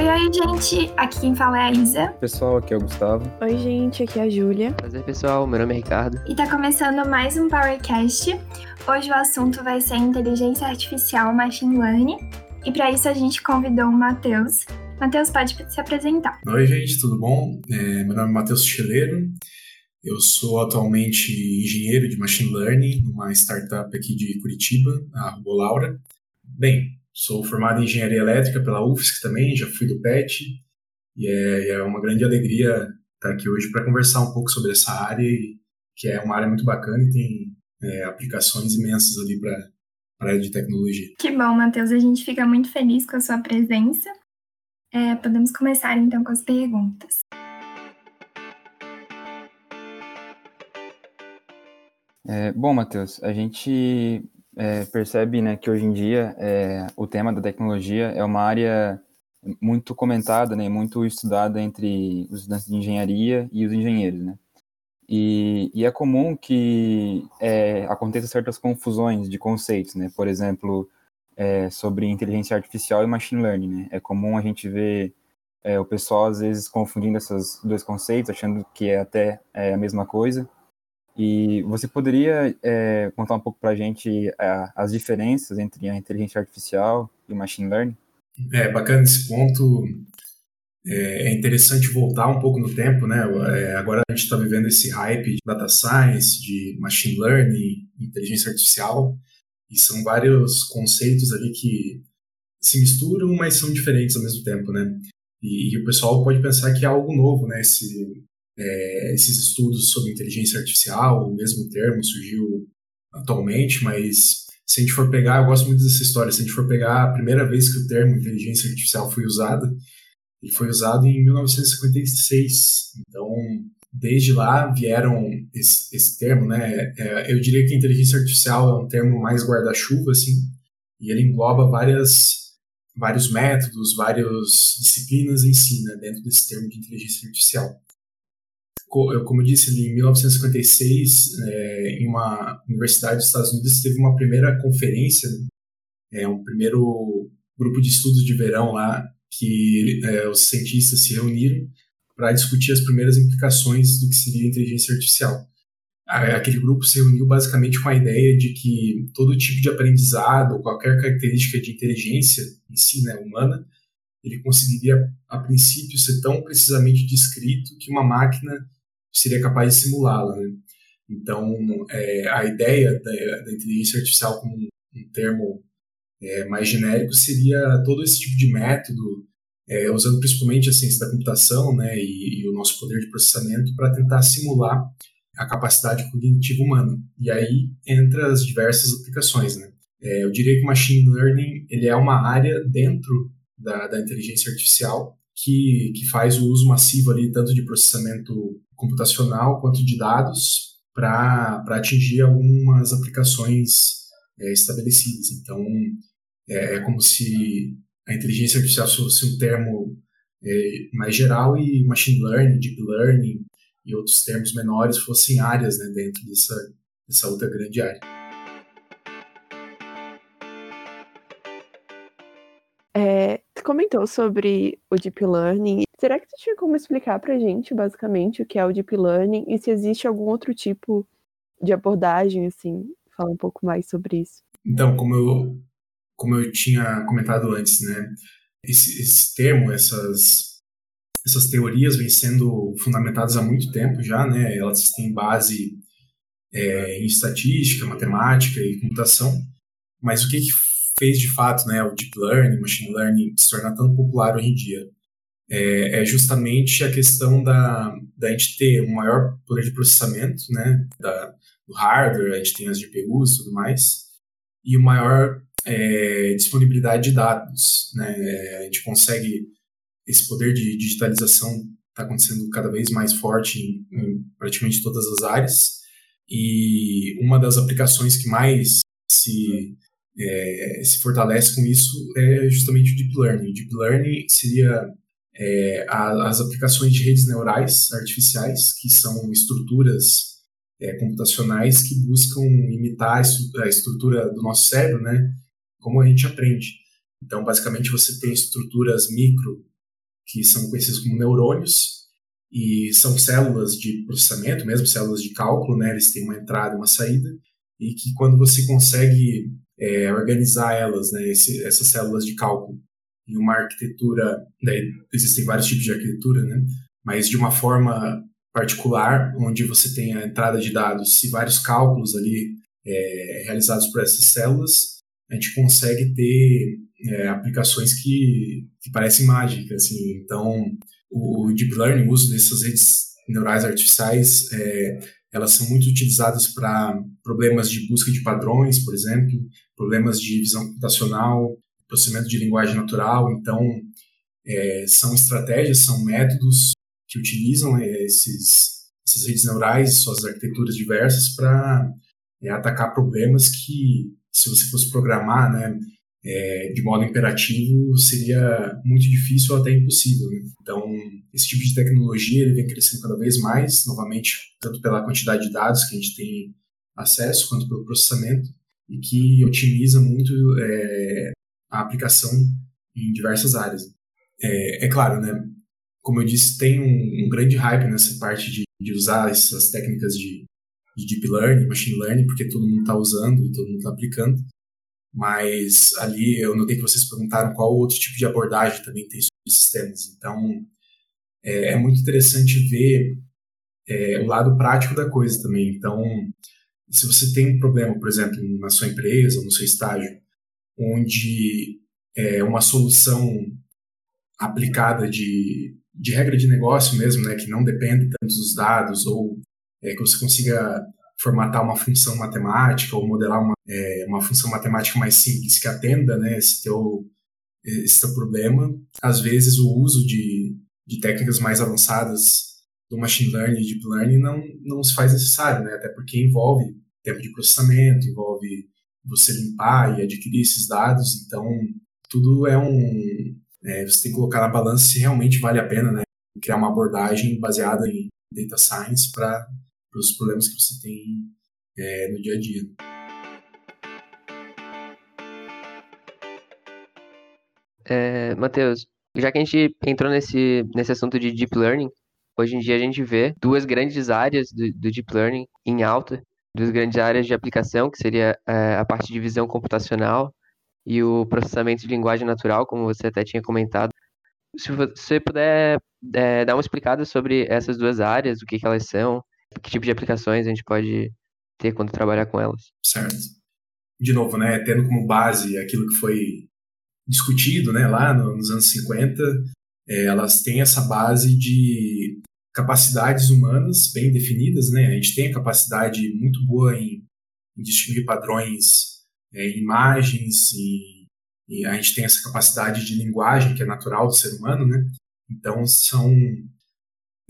Oi, oi, gente! Aqui quem fala é a Isa. Pessoal, aqui é o Gustavo. Oi, gente, aqui é a Júlia. Prazer, pessoal. Meu nome é Ricardo. E tá começando mais um Powercast. Hoje o assunto vai ser inteligência artificial machine learning. E para isso a gente convidou o Matheus. Matheus, pode se apresentar. Oi, gente, tudo bom? É, meu nome é Matheus Cheleiro. Eu sou atualmente engenheiro de machine learning numa startup aqui de Curitiba, a Robolaura. Bem, Sou formado em engenharia elétrica pela UFSC também, já fui do PET, e é, é uma grande alegria estar aqui hoje para conversar um pouco sobre essa área, que é uma área muito bacana e tem é, aplicações imensas ali para a área de tecnologia. Que bom, Matheus, a gente fica muito feliz com a sua presença. É, podemos começar então com as perguntas. É, bom, Matheus, a gente é, percebe né, que hoje em dia é, o tema da tecnologia é uma área muito comentada, né, muito estudada entre os estudantes de engenharia e os engenheiros, né? E, e é comum que é, aconteça certas confusões de conceitos, né? Por exemplo, é, sobre inteligência artificial e machine learning, né? É comum a gente ver é, o pessoal às vezes confundindo esses dois conceitos, achando que é até é, a mesma coisa. E você poderia é, contar um pouco para a gente as diferenças entre a inteligência artificial e o machine learning? É bacana esse ponto. É, é interessante voltar um pouco no tempo, né? É, agora a gente está vivendo esse hype de data science, de machine learning, inteligência artificial, e são vários conceitos ali que se misturam, mas são diferentes ao mesmo tempo, né? E, e o pessoal pode pensar que é algo novo, né? Esse, é, esses estudos sobre inteligência artificial, o mesmo termo surgiu atualmente, mas se a gente for pegar, eu gosto muito dessa história, se a gente for pegar a primeira vez que o termo inteligência artificial foi usado, ele foi usado em 1956. Então, desde lá vieram esse, esse termo, né? É, eu diria que inteligência artificial é um termo mais guarda-chuva, assim, e ele engloba várias vários métodos, várias disciplinas em si, né, dentro desse termo de inteligência artificial como eu disse em 1956, é, em uma universidade dos Estados Unidos, teve uma primeira conferência, é, um primeiro grupo de estudos de verão lá, que é, os cientistas se reuniram para discutir as primeiras implicações do que seria inteligência artificial. Aquele grupo se reuniu basicamente com a ideia de que todo tipo de aprendizado, qualquer característica de inteligência em si, né, humana, ele conseguiria, a princípio, ser tão precisamente descrito que uma máquina seria capaz de simulá-la. Né? Então, é, a ideia da, da, inteligência artificial como um, termo é, mais genérico seria todo esse tipo de método, é, usando principalmente a ciência da computação né, e, e o nosso poder de processamento para tentar simular a capacidade cognitiva humana. E aí entra as diversas aplicações. Né? É, eu diria que o machine learning ele é uma área dentro da, da inteligência artificial que, que faz o uso massivo ali tanto de processamento computacional quanto de dados para atingir algumas aplicações é, estabelecidas. Então, é, é, como se a inteligência artificial fosse um termo é, mais geral e machine learning, deep learning e outros termos menores fossem áreas né, dentro dessa, dessa outra grande área. Comentou sobre o Deep Learning. Será que tu tinha como explicar pra gente, basicamente, o que é o Deep Learning e se existe algum outro tipo de abordagem, assim? Falar um pouco mais sobre isso. Então, como eu, como eu tinha comentado antes, né? Esse, esse termo, essas, essas teorias vêm sendo fundamentadas há muito tempo já, né? Elas têm base é, em estatística, matemática e computação. Mas o que, que fez de fato né, o deep learning, machine learning se tornar tão popular hoje em dia é, é justamente a questão da, da gente ter um maior poder de processamento né, da, do hardware, a gente tem as GPUs e tudo mais, e o maior é, disponibilidade de dados. Né, é, a gente consegue, esse poder de digitalização está acontecendo cada vez mais forte em, em praticamente todas as áreas, e uma das aplicações que mais se é, se fortalece com isso é justamente o Deep Learning. O Deep Learning seria é, a, as aplicações de redes neurais artificiais, que são estruturas é, computacionais que buscam imitar a estrutura do nosso cérebro, né? Como a gente aprende. Então, basicamente, você tem estruturas micro que são conhecidos como neurônios, e são células de processamento, mesmo células de cálculo, né? Eles têm uma entrada e uma saída, e que quando você consegue é, organizar elas, né, esse, essas células de cálculo, em uma arquitetura, né, existem vários tipos de arquitetura, né? Mas de uma forma particular, onde você tem a entrada de dados e vários cálculos ali é, realizados por essas células, a gente consegue ter é, aplicações que, que parecem mágicas. Assim. Então, o Deep Learning, o uso dessas redes neurais artificiais, é, elas são muito utilizadas para problemas de busca de padrões, por exemplo, problemas de visão computacional, processamento de linguagem natural. Então, é, são estratégias, são métodos que utilizam é, esses, essas redes neurais, suas arquiteturas diversas, para é, atacar problemas que, se você fosse programar, né, é, de modo imperativo seria muito difícil ou até impossível. Né? Então, esse tipo de tecnologia ele vem crescendo cada vez mais, novamente, tanto pela quantidade de dados que a gente tem acesso, quanto pelo processamento, e que otimiza muito é, a aplicação em diversas áreas. É, é, claro, né? Como eu disse, tem um, um grande hype nessa parte de, de usar essas técnicas de, de deep learning, machine learning, porque todo mundo está usando e todo mundo está aplicando. Mas ali eu notei que vocês perguntaram qual outro tipo de abordagem também tem sobre sistemas. Então é, é muito interessante ver é, o lado prático da coisa também. Então, se você tem um problema, por exemplo, na sua empresa ou no seu estágio, onde é uma solução aplicada de, de regra de negócio mesmo, né, que não depende tanto dos dados, ou é, que você consiga formatar uma função matemática ou modelar uma, é, uma função matemática mais simples que atenda né, esse, teu, esse teu problema. Às vezes, o uso de, de técnicas mais avançadas do machine learning e deep learning não, não se faz necessário, né? até porque envolve tempo de processamento, envolve você limpar e adquirir esses dados, então tudo é um... É, você tem que colocar na balança se realmente vale a pena né? criar uma abordagem baseada em data science para os problemas que você tem é, no dia a dia. É, Matheus, já que a gente entrou nesse, nesse assunto de Deep Learning, hoje em dia a gente vê duas grandes áreas do, do Deep Learning em alta, duas grandes áreas de aplicação, que seria é, a parte de visão computacional e o processamento de linguagem natural, como você até tinha comentado. Se você puder é, dar uma explicada sobre essas duas áreas, o que, que elas são, que tipo de aplicações a gente pode ter quando trabalhar com elas. Certo. De novo, né, tendo como base aquilo que foi discutido né, lá nos anos 50, é, elas têm essa base de capacidades humanas bem definidas. Né? A gente tem a capacidade muito boa em, em distinguir padrões é, em imagens e, e, a gente tem essa capacidade de linguagem que é natural do ser humano. Né? Então, são,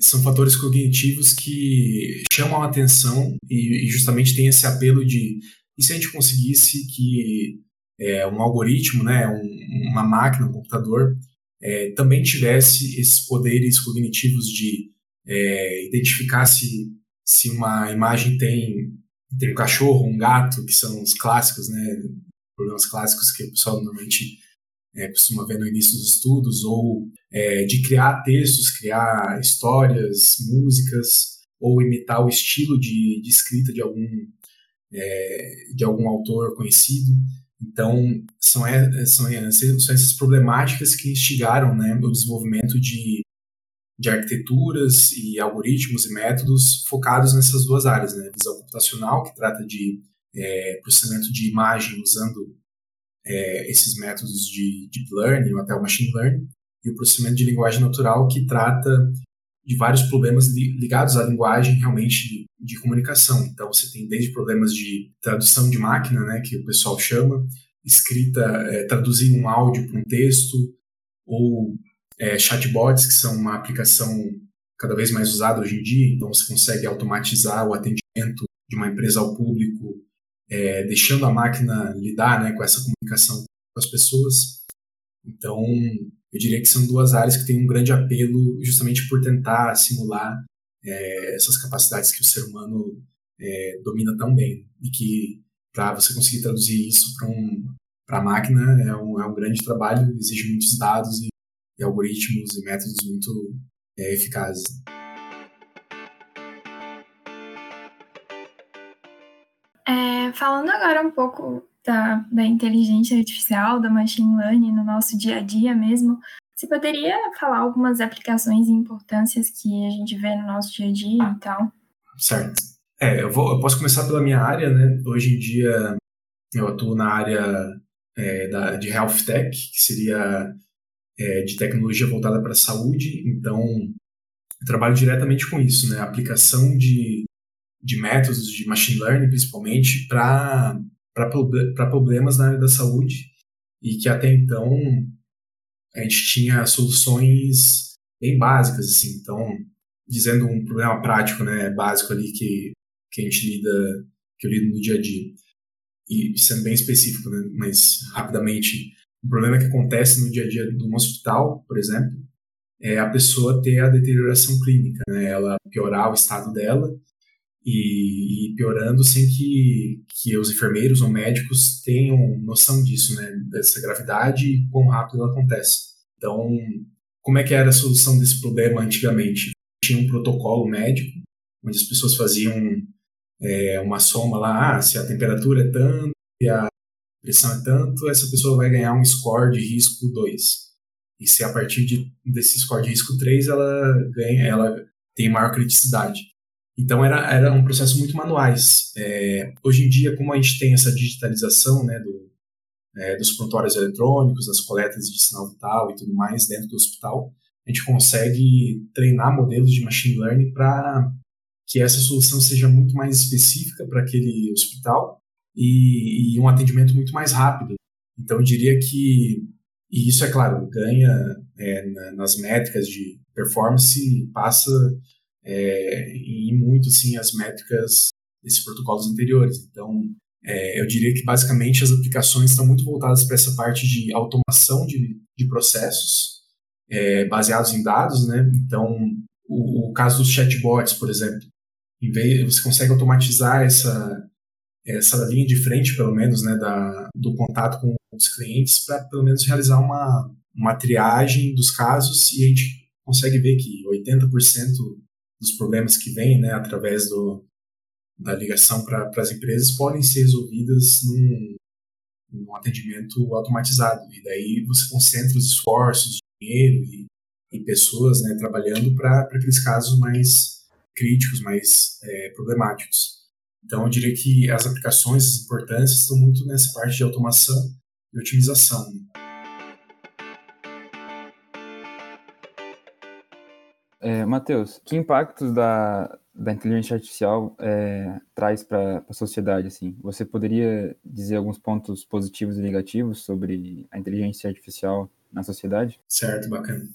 são fatores cognitivos que chamam a atenção e, e justamente tem esse apelo de e se a gente conseguisse que é, um algoritmo, né, um, uma máquina, um computador, é, também tivesse esses poderes cognitivos de é, identificar se, se uma imagem tem, tem um cachorro, um gato, que são os clássicos, né, problemas clássicos que o pessoal normalmente é, costuma ver no início dos estudos, ou é, de criar textos, criar histórias, músicas, ou imitar o estilo de, de escrita de algum, é, de algum autor conhecido. Então, são, são, são essas problemáticas que instigaram né, o desenvolvimento de, de arquiteturas e algoritmos e métodos focados nessas duas áreas. Né? Visão computacional, que trata de é, processamento de imagem usando é, esses métodos de deep learning ou até o machine learning, e o processamento de linguagem natural, que trata de vários problemas ligados à linguagem realmente de comunicação. Então, você tem desde problemas de tradução de máquina, né, que o pessoal chama, escrita, é, traduzir um áudio para um texto, ou é, chatbots, que são uma aplicação cada vez mais usada hoje em dia. Então, você consegue automatizar o atendimento de uma empresa ao público, é, deixando a máquina lidar né, com essa comunicação com as pessoas. Então, eu diria que são duas áreas que têm um grande apelo justamente por tentar simular é, essas capacidades que o ser humano é, domina tão bem e que para você conseguir traduzir isso para um, a máquina é um, é um grande trabalho, exige muitos dados e e algoritmos e métodos muito é, eficazes. Falando agora um pouco da, da inteligência artificial, da machine learning no nosso dia a dia mesmo, você poderia falar algumas aplicações e importâncias que a gente vê no nosso dia a dia e tal? Certo. É, eu, vou, eu posso começar pela minha área, né? Hoje em dia eu atuo na área é, da, de Health Tech, que seria é, de tecnologia voltada para a saúde. Então, eu trabalho diretamente com isso, né? A aplicação de, de métodos de machine learning, principalmente, para problemas na área da saúde e que até então a gente tinha soluções bem básicas, assim. Então, dizendo um problema prático, né, básico ali que, que a gente lida, que eu lido no dia a dia. E sendo bem específico, né, mas rapidamente, um problema que acontece no dia a dia de um hospital, por exemplo, é a pessoa ter a deterioração clínica, né, ela piorar o estado dela e, e, piorando sem que, que os enfermeiros ou médicos tenham noção disso, né, dessa gravidade e quão rápido ela acontece. Então, como é que era a solução desse problema antigamente? Tinha um protocolo médico, onde as pessoas faziam é, uma soma lá, ah, se a temperatura é tanto e a pressão é tanto, essa pessoa vai ganhar um score de risco 2. E se a partir de, desse score de risco 3 ela ganha, ela tem maior criticidade. Então era, era um processo muito manuais. É, hoje em dia, como a gente tem essa digitalização né, do, é, dos prontuários eletrônicos, das coletas de sinal vital e tudo mais dentro do hospital, a gente consegue treinar modelos de machine learning para que essa solução seja muito mais específica para aquele hospital e, e, um atendimento muito mais rápido. Então, eu diria que, e isso é claro, ganha é, nas métricas de performance, passa é, em muito sim as métricas desses protocolos anteriores. Então, é, eu diria que basicamente as aplicações estão muito voltadas para essa parte de automação de, de processos é, baseados em dados, né? Então, o, o, caso dos chatbots, por exemplo, em vez você consegue automatizar essa essa linha de frente, pelo menos, né, da, do contato com os clientes, para pelo menos realizar uma, uma triagem dos casos e a gente consegue ver que 80% dos problemas que vêm né, através do, da ligação para as empresas podem ser resolvidas num, num, atendimento automatizado. E daí você concentra os esforços, dinheiro e, e pessoas né, trabalhando para aqueles casos mais críticos, mais é, problemáticos. Então, eu diria que as aplicações, as importâncias estão muito nessa parte de automação e otimização. É, Matheus, que impactos da, da inteligência artificial é, traz para a sociedade? Assim? Você poderia dizer alguns pontos positivos e negativos sobre a inteligência artificial na sociedade? Certo, bacana.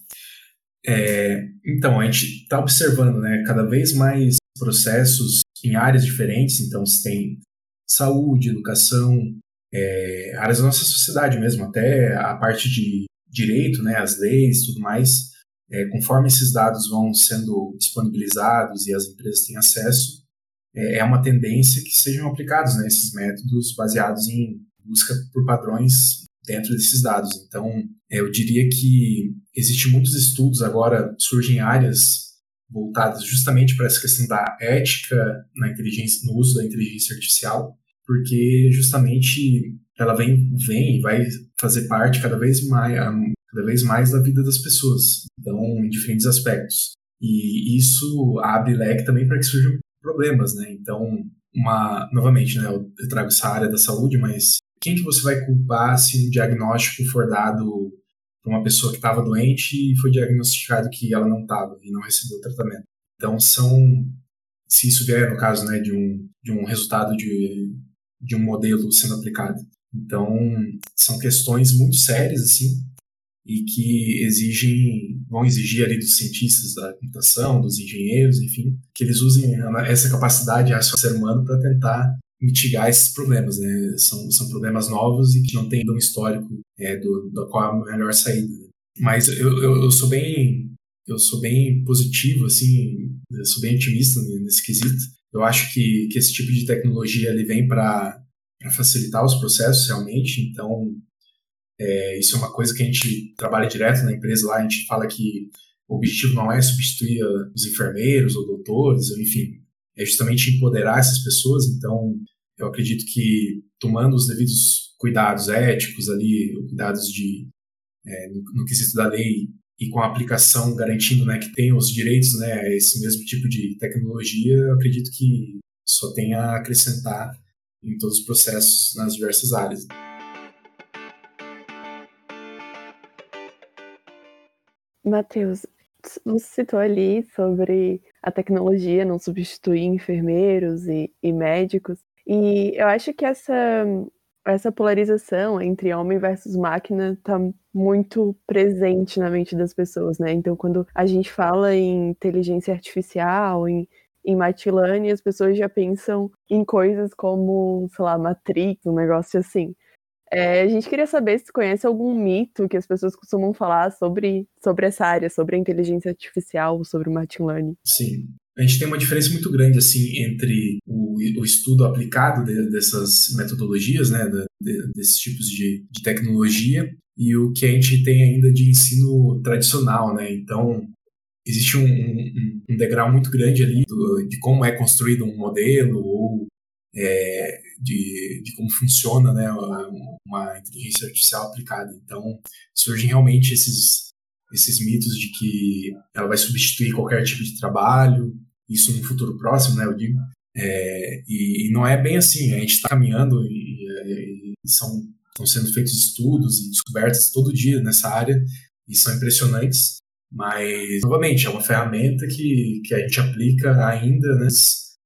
É, então, a gente está observando né, cada vez mais processos em áreas diferentes, então se tem saúde, educação, é, áreas da nossa sociedade mesmo, até a parte de direito, né, as leis tudo mais, é, conforme esses dados vão sendo disponibilizados e as empresas têm acesso, é, é uma tendência que sejam aplicados né, esses métodos baseados em busca por padrões dentro desses dados. Então, é, eu diria que existem muitos estudos agora, surgem áreas voltadas justamente para essa questão da ética na inteligência, no uso da inteligência artificial, porque justamente ela vem, vem e vai fazer parte cada vez mais cada vez mais da vida das pessoas, então em diferentes aspectos. E isso abre leque também para que surjam problemas, né? Então, uma novamente, né, eu trago essa área da saúde, mas quem que você vai culpar se um diagnóstico for dado para uma pessoa que estava doente e foi diagnosticado que ela não estava e não recebeu tratamento? Então, são se isso vier no caso, né, de um de um resultado de de um modelo sendo aplicado. Então, são questões muito sérias assim, e que exigem, vão exigir ali dos cientistas da computação, dos engenheiros, enfim, que eles usem essa capacidade do ser humano para tentar mitigar esses problemas, né? São, são problemas novos e que não tem um histórico é, do, da qual é a melhor saída. Mas eu, eu, eu, sou bem eu sou bem positivo, assim, eu sou bem otimista nesse quesito. Eu acho que, que esse tipo de tecnologia ele vem para facilitar os processos realmente, então É, isso é uma coisa que a gente trabalha direto na empresa lá, a gente fala que o objetivo não é substituir os enfermeiros ou doutores, ou enfim, é justamente empoderar essas pessoas. Então, eu acredito que tomando os devidos cuidados éticos ali, cuidados de é, no, no quesito da lei e com a aplicação garantindo né, que tem os direitos né, a esse mesmo tipo de tecnologia, eu acredito que só tem a acrescentar em todos os processos nas diversas áreas. Matheus, você citou ali sobre a tecnologia não substituir enfermeiros e, e médicos, e eu acho que essa, essa polarização entre homem versus máquina está muito presente na mente das pessoas, né? Então, quando a gente fala em inteligência artificial, em, em learning, as pessoas já pensam em coisas como, sei lá, Matrix, um negócio assim. É, a gente queria saber se conhece algum mito que as pessoas costumam falar sobre, sobre essa área, sobre a inteligência artificial, sobre o machine learning. Sim. A gente tem uma diferença muito grande assim entre o, o estudo aplicado de, dessas metodologias, né, de, desses tipos de, de tecnologia e o que a gente tem ainda de ensino tradicional, né? Então existe um, um, um degrau muito grande ali do, de como é construído um modelo ou é, de, de, como funciona né, uma inteligência artificial aplicada. Então, surgem realmente esses, esses mitos de que ela vai substituir qualquer tipo de trabalho, isso no futuro próximo, né, eu digo. É, e, e, não é bem assim, a gente está caminhando e, e, são, estão sendo feitos estudos e descobertas todo dia nessa área e são impressionantes, mas, novamente, é uma ferramenta que, que a gente aplica ainda né,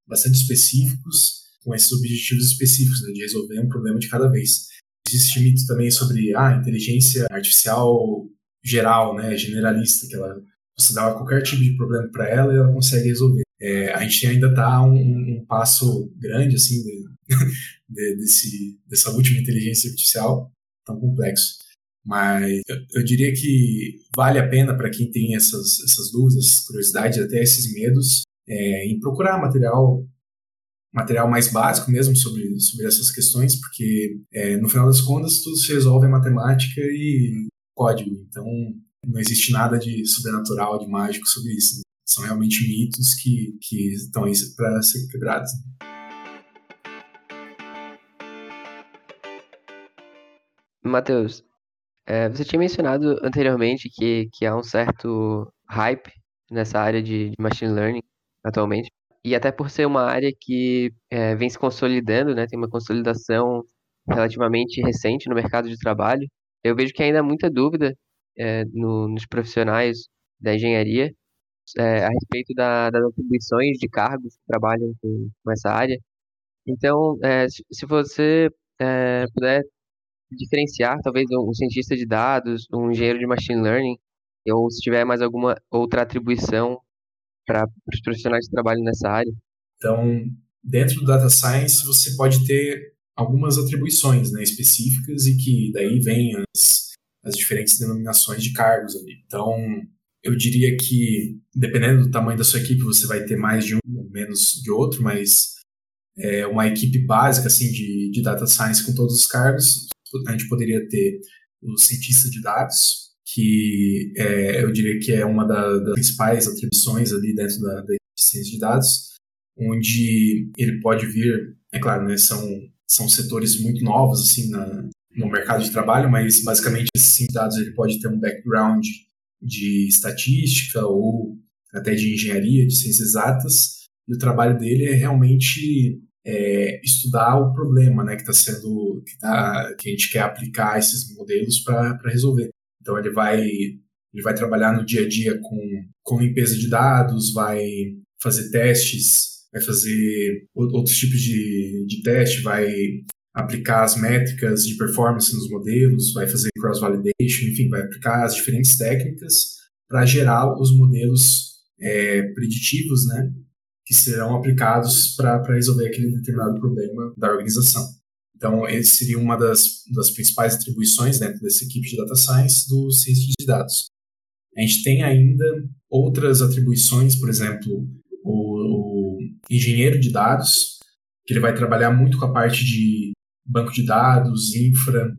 bastante específicos com esses objetivos específicos, né, de resolver um problema de cada vez. Existe mito também sobre a ah, inteligência artificial geral, né, generalista, que ela você dá qualquer tipo de problema para ela e ela consegue resolver. É, a gente ainda está um, um, passo grande assim de, de, desse, dessa última inteligência artificial tão complexo. Mas eu, eu diria que vale a pena para quem tem essas, essas dúvidas, curiosidades, até esses medos, é, em procurar material material mais básico mesmo sobre, sobre essas questões, porque é, no final das contas tudo se resolve em matemática e código, então não existe nada de sobrenatural, de mágico sobre isso. São realmente mitos que, que estão aí para ser quebrados. Matheus, é, você tinha mencionado anteriormente que, que há um certo hype nessa área de, de machine learning atualmente e até por ser uma área que é, vem se consolidando, né, tem uma consolidação relativamente recente no mercado de trabalho, eu vejo que ainda há muita dúvida é, no, nos profissionais da engenharia é, a respeito da, das atribuições de cargos que trabalham com, com essa área. Então, é, se, se, você é, puder diferenciar, talvez um, cientista de dados, um engenheiro de machine learning, ou se tiver mais alguma outra atribuição para os profissionais que trabalham nessa área? Então, dentro do data science, você pode ter algumas atribuições né, específicas e que daí vem as, as diferentes denominações de cargos ali. Então, eu diria que, dependendo do tamanho da sua equipe, você vai ter mais de um ou menos de outro, mas é uma equipe básica assim de, de data science com todos os cargos, a gente poderia ter o cientista de dados, que é, eu diria que é uma da, das principais atribuições ali dentro da, da ciência de dados, onde ele pode vir, é claro, né, são, são setores muito novos assim na, no mercado de trabalho, mas basicamente esses dados ele pode ter um background de estatística ou até de engenharia, de ciências exatas, e o trabalho dele é realmente é, estudar o problema né, que está sendo que, tá, que a gente quer aplicar esses modelos para resolver. Então ele vai ele vai trabalhar no dia a dia com, com limpeza de dados, vai fazer testes, vai fazer outros tipos de, de teste, vai aplicar as métricas de performance nos modelos, vai fazer cross-validation, enfim, vai aplicar as diferentes técnicas para gerar os modelos é, preditivos, né, que serão aplicados para resolver aquele determinado problema da organização. Então, esse seria uma das, das principais atribuições dentro dessa equipe de data science do ciência de dados. A gente tem ainda outras atribuições, por exemplo, o, o engenheiro de dados, que ele vai trabalhar muito com a parte de banco de dados, infra,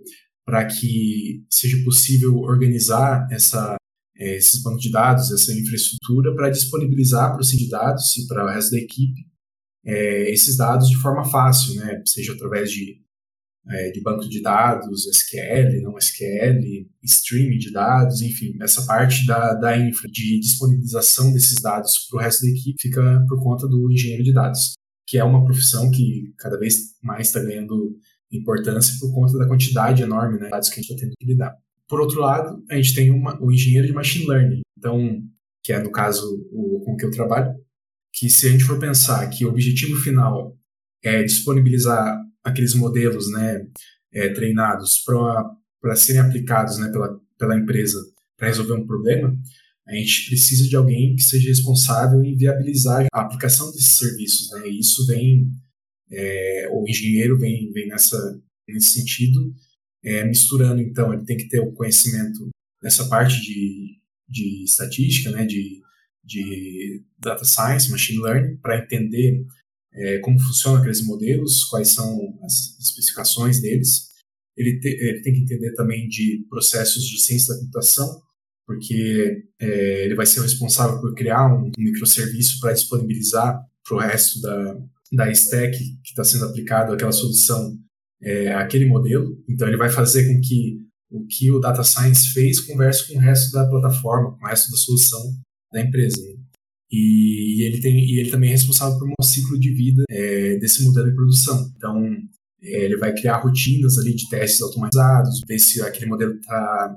para que seja possível organizar essa, esses bancos de dados, essa infraestrutura, para disponibilizar para o de dados e para o resto da equipe é, esses dados de forma fácil, né? seja através de, é, de banco de dados, SQL, não SQL, streaming de dados, enfim, essa parte da, da infra, de disponibilização desses dados para o resto da equipe fica por conta do engenheiro de dados, que é uma profissão que cada vez mais está ganhando importância por conta da quantidade enorme né, de dados que a gente está tendo que lidar. Por outro lado, a gente tem uma, o engenheiro de machine learning, então, que é no caso o, com que eu trabalho, que se a gente for pensar que o objetivo final é disponibilizar aqueles modelos né, é, treinados para serem aplicados né, pela, pela empresa para resolver um problema, a gente precisa de alguém que seja responsável em viabilizar a aplicação desses serviços. Né? E isso vem, é, o engenheiro vem, vem nessa, nesse sentido, é, misturando, então, ele tem que ter o conhecimento nessa parte de, de estatística, né, de de data science, machine learning, para entender é, como funcionam aqueles modelos, quais são as especificações deles. Ele, te, ele, tem que entender também de processos de ciência da computação, porque é, ele vai ser responsável por criar um, um microserviço para disponibilizar para o resto da, da stack que está sendo aplicado aquela solução, é, aquele modelo. Então, ele vai fazer com que o que o Data Science fez converse com o resto da plataforma, com o resto da solução da empresa. E ele, tem, e ele também é responsável por um ciclo de vida é, desse modelo de produção. Então, é, ele vai criar rotinas ali de testes automatizados, ver se aquele modelo está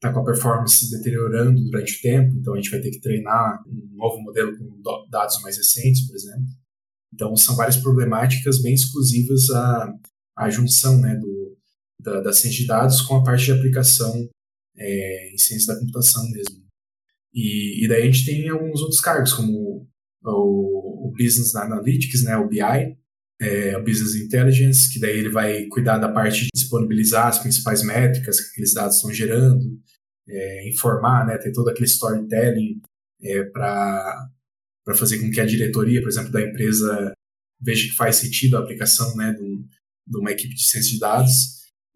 tá com a performance deteriorando durante o tempo. Então, a gente vai ter que treinar um novo modelo com dados mais recentes, por exemplo. Então, são várias problemáticas bem exclusivas à, à junção né, do, da, da ciência de dados com a parte de aplicação é, em ciência da computação mesmo. E, e daí a gente tem alguns outros cargos, como o, o Business Analytics, né, o BI, é, o Business Intelligence, que daí ele vai cuidar da parte de disponibilizar as principais métricas que aqueles dados estão gerando, é, informar, né, ter todo aquele storytelling é, para fazer com que a diretoria, por exemplo, da empresa veja que faz sentido a aplicação né, de, de uma equipe de ciência de dados.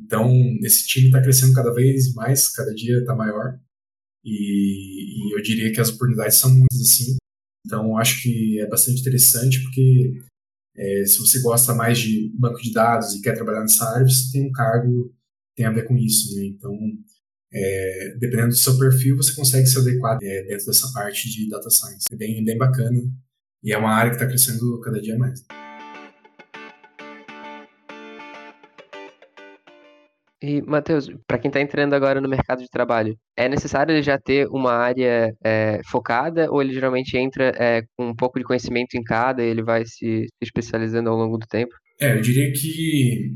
Então, esse time está crescendo cada vez mais, cada dia está maior. E, e, eu diria que as oportunidades são muitas assim. Então, acho que é bastante interessante porque é, se você gosta mais de banco de dados e quer trabalhar nessa área, você tem um cargo que tem a ver com isso. Né? Então, é, dependendo do seu perfil, você consegue se adequar é, dentro dessa parte de data science. É bem, bem bacana e é uma área que está crescendo cada dia mais. E, Matheus, para quem está entrando agora no mercado de trabalho, é necessário ele já ter uma área é, focada ou ele geralmente entra é, com um pouco de conhecimento em cada e ele vai se, especializando ao longo do tempo? É, eu diria que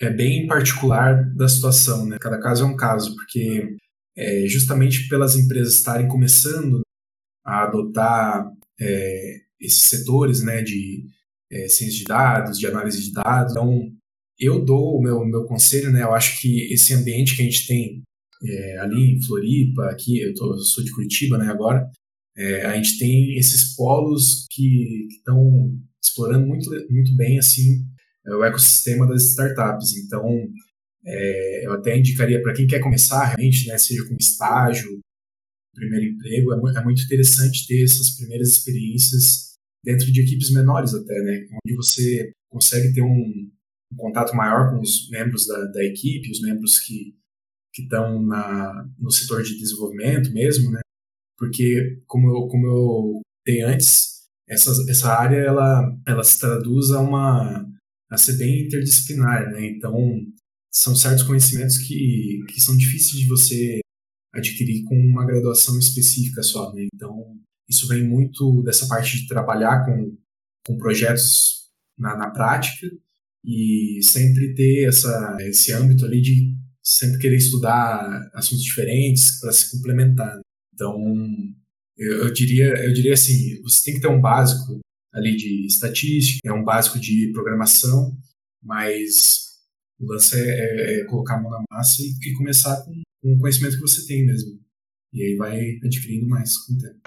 é bem particular da situação, né? Cada caso é um caso, porque é, justamente pelas empresas estarem começando a adotar é, esses setores, né, de é, ciência de dados, de análise de dados, então eu dou o meu, meu conselho, né? Eu acho que esse ambiente que a gente tem é, ali em Floripa, aqui, eu, tô, eu sou de Curitiba, né, agora, é, a gente tem esses polos que estão explorando muito, muito bem, assim, é, o ecossistema das startups. Então, é, eu até indicaria para quem quer começar realmente, né, seja com estágio, primeiro emprego, é, é muito interessante ter essas primeiras experiências dentro de equipes menores até, né, onde você consegue ter um, um contato maior com os membros da, da equipe, os membros que estão no setor de desenvolvimento mesmo, né? Porque como eu, como eu dei antes, essa, essa área ela, ela se traduz a uma a ser bem interdisciplinar, né? Então são certos conhecimentos que, que são difíceis de você adquirir com uma graduação específica só, né? Então isso vem muito dessa parte de trabalhar com, com projetos na, na prática e sempre ter essa, esse âmbito ali de sempre querer estudar assuntos diferentes para se complementar. Então, eu, eu, diria, eu diria assim, você tem que ter um básico ali de estatística, é um básico de programação, mas o lance é, é, é colocar a mão na massa e, e começar com, com, o conhecimento que você tem mesmo. E aí vai adquirindo mais com o tempo.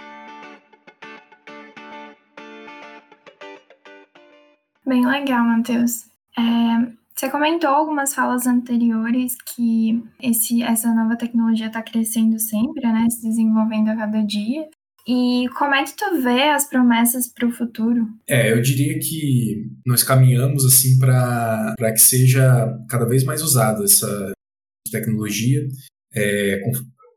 Bem legal, Matheus. É, Você comentou algumas falas anteriores que esse, essa nova tecnologia está crescendo sempre, né? Se desenvolvendo a cada dia. E como é que tu vê as promessas para o futuro? É, eu diria que nós caminhamos assim para que seja cada vez mais usada essa tecnologia. É,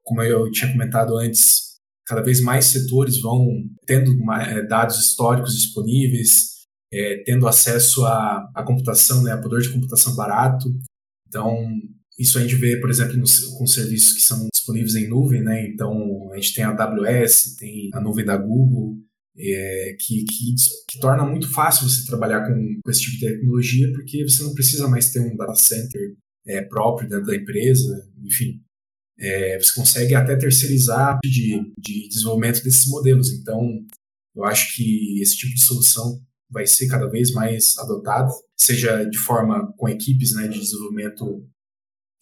como eu tinha comentado antes, cada vez mais setores vão tendo é, dados históricos disponíveis, é, tendo acesso à, à computação, né, a poder de computação barato. Então, isso a gente vê, por exemplo, com serviços que são disponíveis em nuvem, né? Então, a gente tem a AWS, tem a nuvem da Google, é, que, que, que, torna muito fácil você trabalhar com, com, esse tipo de tecnologia, porque você não precisa mais ter um data center é, próprio dentro da empresa, enfim. É, você consegue até terceirizar de, de desenvolvimento desses modelos. Então, eu acho que esse tipo de solução vai ser cada vez mais adotado, seja de forma com equipes né, de desenvolvimento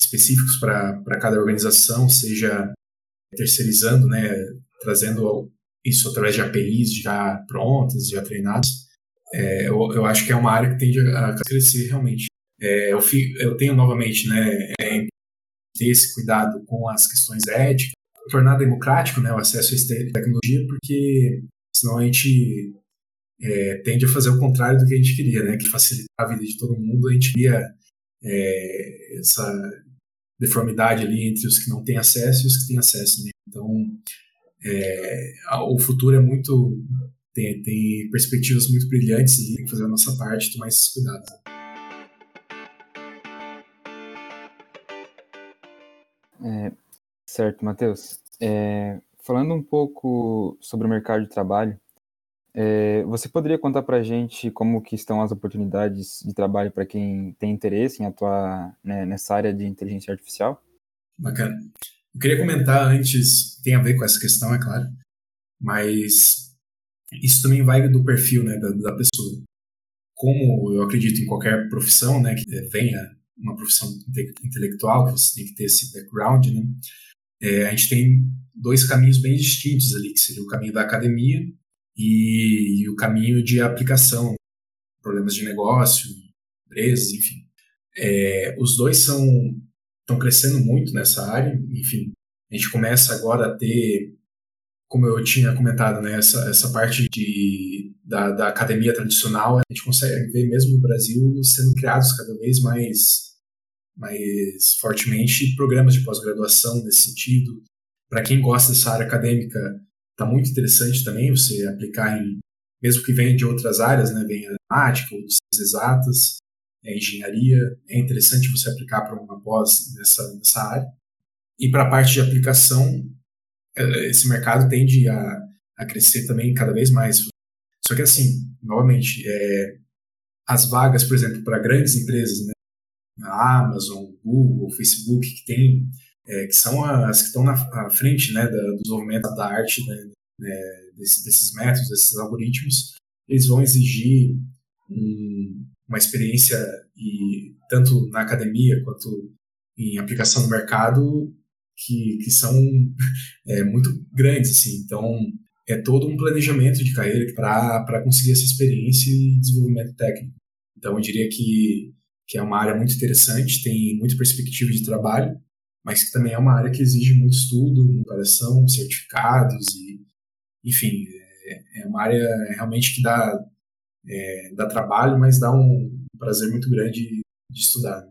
específicos para cada organização, seja terceirizando, né, trazendo isso através de APIs já prontas, já treinadas. É, eu, eu, acho que é uma área que tende a crescer realmente. É, eu, eu, tenho novamente né, é, ter esse cuidado com as questões éticas, tornar democrático né, o acesso a essa tecnologia, porque senão a gente é, tende a fazer o contrário do que a gente queria, né? Que facilitar a vida de todo mundo, a gente queria é, essa deformidade ali entre os que não têm acesso e os que têm acesso, né? Então, é, o futuro é muito tem, tem perspectivas muito brilhantes ali, tem que fazer a nossa parte, tomar esses cuidados. É, certo, Matheus. É, falando um pouco sobre o mercado de trabalho, é, você poderia contar para a gente como que estão as oportunidades de trabalho para quem tem interesse em atuar né, nessa área de inteligência artificial? Bacana. Eu queria comentar antes, tem a ver com essa questão, é claro, mas isso também vai do perfil né, da, da pessoa. Como eu acredito em qualquer profissão, né, que venha uma profissão intelectual, que você tem que ter esse background, né, é, a gente tem dois caminhos bem distintos ali, que seria o caminho da academia e, e o caminho de aplicação, problemas de negócio, empresas, enfim. É, os dois são estão crescendo muito nessa área, enfim. A gente começa agora a ter, como eu tinha comentado, né, essa, essa parte de, da, da academia tradicional, a gente consegue ver mesmo no Brasil sendo criados cada vez mais, mais fortemente programas de pós-graduação nesse sentido. Para quem gosta dessa área acadêmica, Está muito interessante também você aplicar em, mesmo que venha de outras áreas, né, venha matemática ou ciências exatas, é, engenharia, é interessante você aplicar para uma pós nessa, nessa área. E para a parte de aplicação, é, esse mercado tende a, a crescer também cada vez mais. Só que assim, novamente, é, as vagas, por exemplo, para grandes empresas, né, a Amazon, Google, Facebook, que tem é, que são as que estão na frente né, do desenvolvimento da arte, né, né, desse, desses métodos, desses algoritmos, eles vão exigir um, uma experiência e tanto na academia quanto em aplicação no mercado que, que são é, muito grandes assim. Então é todo um planejamento de carreira para conseguir essa experiência e desenvolvimento técnico. Então eu diria que que é uma área muito interessante tem muita perspectiva de trabalho mas que também é uma área que exige muito estudo, preparação, certificados e, enfim, é, é uma área realmente que dá, é, dá trabalho, mas dá um prazer muito grande de estudar.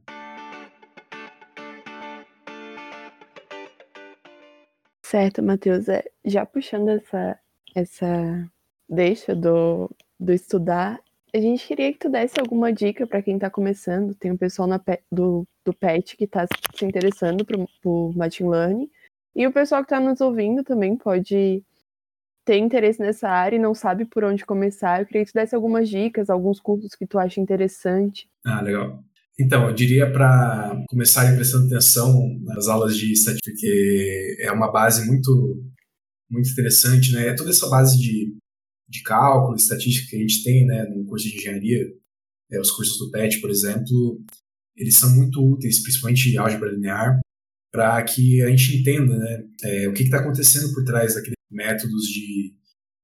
Certo, Matheus. É, já puxando essa, essa deixa do, do estudar, a gente queria que tu desse alguma dica para quem está começando. Tem um pessoal na, do, do PET que está se interessando por, por Machine Learning. E o pessoal que está nos ouvindo também pode ter interesse nessa área e não sabe por onde começar. Eu queria que tu desse algumas dicas, alguns cursos que tu acha interessante. Ah, legal. Então, eu diria para começarem prestando atenção nas aulas de estatística, porque é uma base muito, muito interessante, né? É toda essa base de de cálculo, estatística que a gente tem né, no curso de engenharia, é, os cursos do PET, por exemplo, eles são muito úteis, principalmente álgebra linear, para que a gente entenda né, é, o que está acontecendo por trás daqueles métodos de,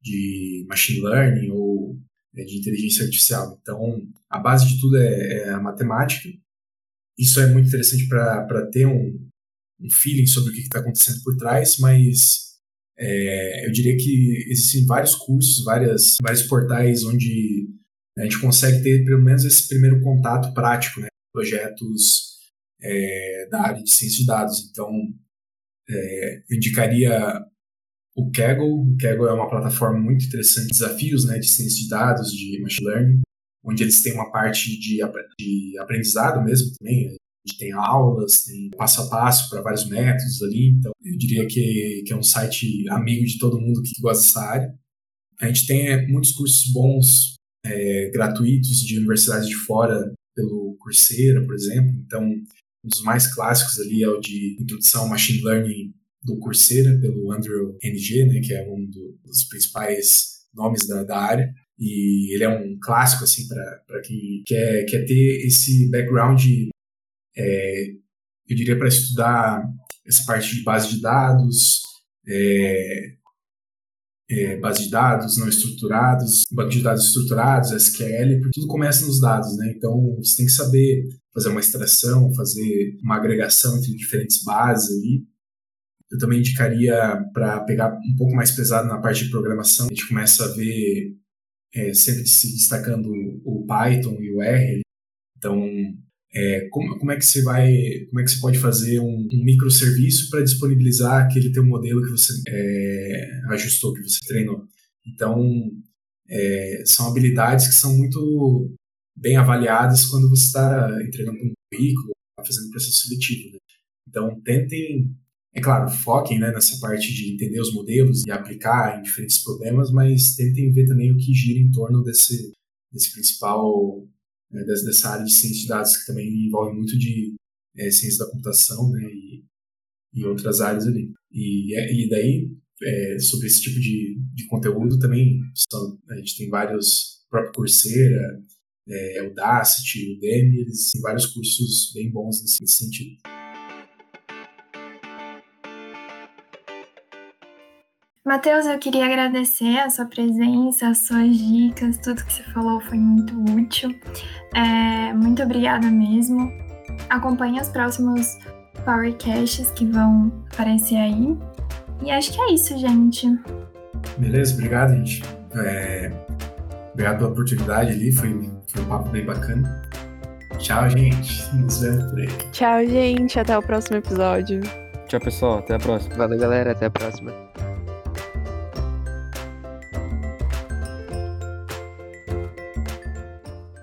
de machine learning ou é, de inteligência artificial. Então, a base de tudo é, é a matemática, isso é muito interessante para ter um, um feeling sobre o que está acontecendo por trás, mas é, eu diria que existem vários cursos, várias, vários portais onde a gente consegue ter pelo menos esse primeiro contato prático, né? Projetos é, da área de ciência de dados. Então, é, eu indicaria o Kaggle. O Kaggle é uma plataforma muito interessante de desafios né, de ciência de dados, de machine learning, onde eles têm uma parte de, de aprendizado mesmo também. Gente tem aulas, tem passo a passo para vários métodos ali. Então, eu diria que, que é um site amigo de todo mundo que gosta dessa área. A gente tem é, muitos cursos bons, é, gratuitos, de universidades de fora, pelo Coursera, por exemplo. Então, um dos mais clássicos ali é o de Introdução ao Machine Learning do Coursera, pelo Andrew NG, né, que é um do, dos principais nomes da, da área. E ele é um clássico, assim, para quem quer, quer ter esse background, é, eu diria, para estudar essa parte de base de dados, é, é, base de dados não estruturados, banco de dados estruturados, SQL, porque tudo começa nos dados, né? Então você tem que saber fazer uma extração, fazer uma agregação entre diferentes bases ali. Eu também indicaria para pegar um pouco mais pesado na parte de programação. A gente começa a ver é, sempre se destacando o Python e o R. Então, é, como, como, é que você vai, como é que você pode fazer um, um microserviço para disponibilizar aquele teu modelo que você é, ajustou, que você treinou? Então, é, são habilidades que são muito bem avaliadas quando você está entregando um currículo, tá fazendo um processo seletivo. Né? Então, tentem é claro, foquem né, nessa parte de entender os modelos e aplicar em diferentes problemas, mas tentem ver também o que gira em torno desse, desse principal, né, dessa área de ciência de dados, que também envolve muito de é, ciência da computação né, e, e outras áreas ali. E, é, e daí, é, sobre esse tipo de, de conteúdo também, são, a gente tem vários, próprio Coursera, é, Udacity, Udemy, eles têm vários cursos bem bons nesse, nesse sentido. Matheus, eu queria agradecer a sua presença, as suas dicas, tudo que você falou foi muito útil. É, muito obrigada mesmo. Acompanhe os próximos Powercasts que vão aparecer aí. E acho que é isso, gente. Beleza, obrigado, gente. É, obrigado pela oportunidade ali, foi, foi um papo bem bacana. Tchau, gente. Nos vemos por aí. Tchau, gente. Até o próximo episódio. Tchau, pessoal. Até a próxima. Valeu, galera. Até a próxima.